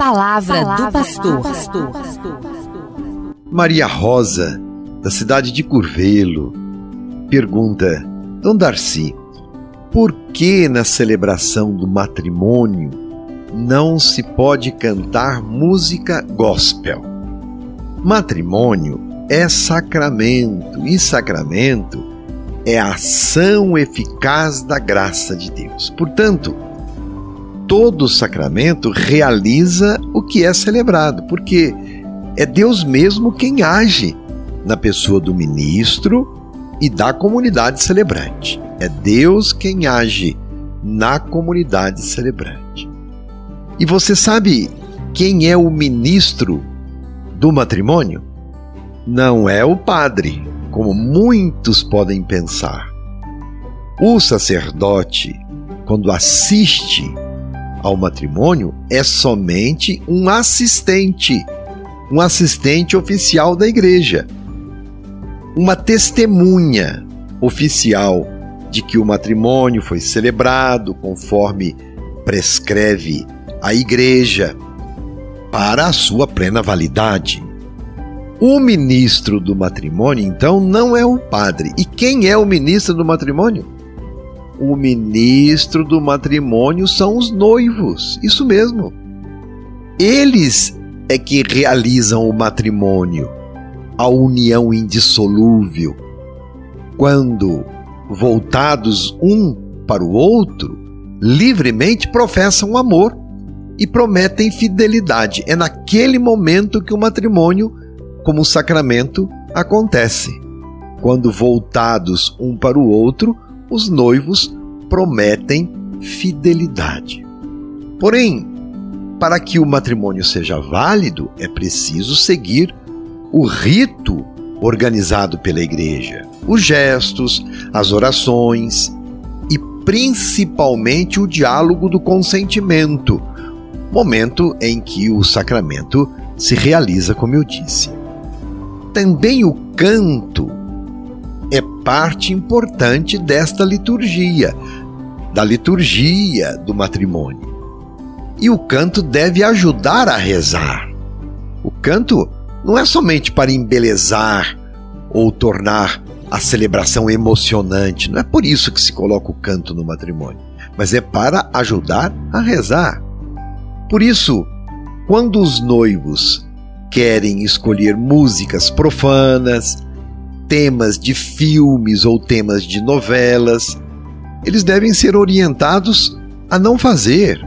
palavra, palavra do pastor. pastor. Maria Rosa, da cidade de Curvelo, pergunta: Dom Darcy, por que na celebração do matrimônio não se pode cantar música gospel? Matrimônio é sacramento e sacramento é a ação eficaz da graça de Deus. Portanto, todo sacramento realiza o que é celebrado, porque é Deus mesmo quem age na pessoa do ministro e da comunidade celebrante. É Deus quem age na comunidade celebrante. E você sabe quem é o ministro do matrimônio? Não é o padre, como muitos podem pensar. O sacerdote, quando assiste ao matrimônio, é somente um assistente, um assistente oficial da igreja, uma testemunha oficial de que o matrimônio foi celebrado conforme prescreve a igreja para a sua plena validade. O ministro do matrimônio, então, não é o padre. E quem é o ministro do matrimônio? O ministro do matrimônio são os noivos. Isso mesmo. Eles é que realizam o matrimônio, a união indissolúvel. Quando voltados um para o outro, livremente professam amor e prometem fidelidade. É naquele momento que o matrimônio como sacramento acontece. Quando voltados um para o outro, os noivos prometem fidelidade. Porém, para que o matrimônio seja válido, é preciso seguir o rito organizado pela igreja, os gestos, as orações e principalmente o diálogo do consentimento, momento em que o sacramento se realiza, como eu disse. Também o canto parte importante desta liturgia, da liturgia do matrimônio. E o canto deve ajudar a rezar. O canto não é somente para embelezar ou tornar a celebração emocionante, não é por isso que se coloca o canto no matrimônio, mas é para ajudar a rezar. Por isso, quando os noivos querem escolher músicas profanas, temas de filmes ou temas de novelas, eles devem ser orientados a não fazer,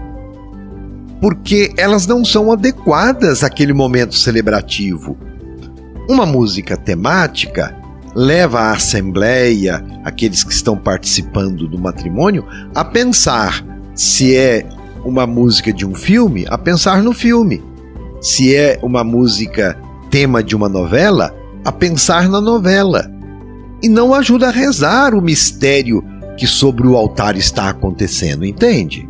porque elas não são adequadas àquele momento celebrativo. Uma música temática leva a assembleia, aqueles que estão participando do matrimônio, a pensar se é uma música de um filme, a pensar no filme se é uma música tema de uma novela, a pensar na novela. E não ajuda a rezar o mistério que sobre o altar está acontecendo, entende?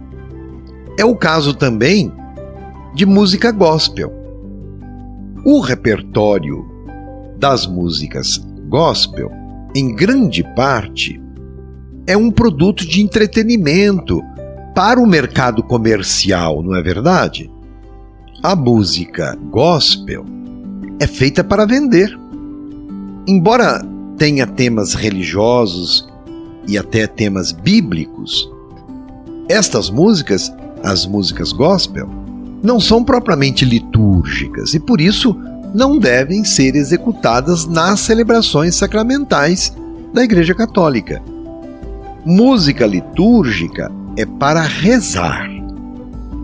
É o caso também de música gospel. O repertório das músicas gospel, em grande parte, é um produto de entretenimento para o mercado comercial, não é verdade? a música gospel é feita para vender. Embora tenha temas religiosos e até temas bíblicos, estas músicas, as músicas gospel, não são propriamente litúrgicas e por isso não devem ser executadas nas celebrações sacramentais da Igreja Católica. Música litúrgica é para rezar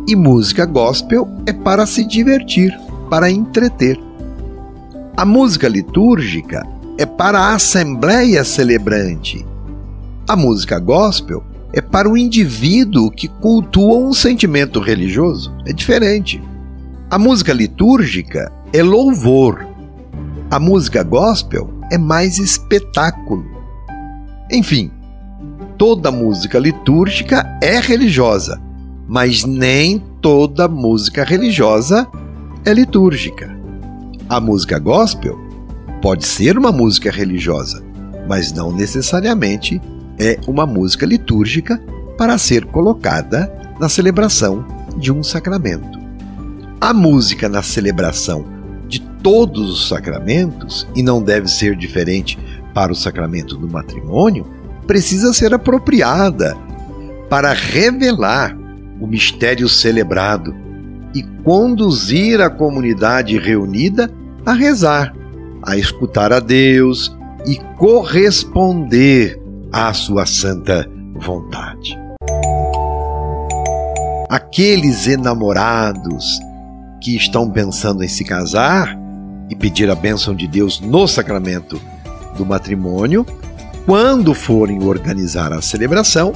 e música gospel é para se divertir, para entreter. A música litúrgica é para a assembleia celebrante. A música gospel é para o indivíduo que cultua um sentimento religioso. É diferente. A música litúrgica é louvor. A música gospel é mais espetáculo. Enfim, toda música litúrgica é religiosa mas nem toda música religiosa é litúrgica. A música gospel pode ser uma música religiosa, mas não necessariamente é uma música litúrgica para ser colocada na celebração de um sacramento. A música na celebração de todos os sacramentos, e não deve ser diferente para o sacramento do matrimônio, precisa ser apropriada para revelar o mistério celebrado e conduzir a comunidade reunida a rezar, a escutar a Deus e corresponder à sua santa vontade. Aqueles enamorados que estão pensando em se casar e pedir a bênção de Deus no sacramento do matrimônio, quando forem organizar a celebração,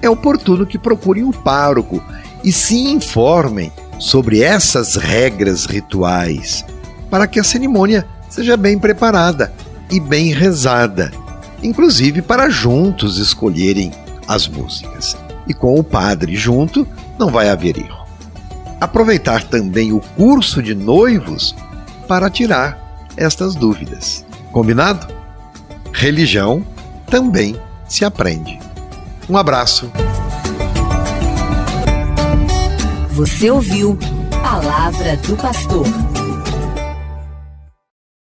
é oportuno que procurem o pároco e se informem sobre essas regras rituais, para que a cerimônia seja bem preparada e bem rezada, inclusive para juntos escolherem as músicas. E com o padre junto, não vai haver erro. Aproveitar também o curso de noivos para tirar estas dúvidas. Combinado? Religião também se aprende. Um abraço. Você ouviu Palavra do Pastor.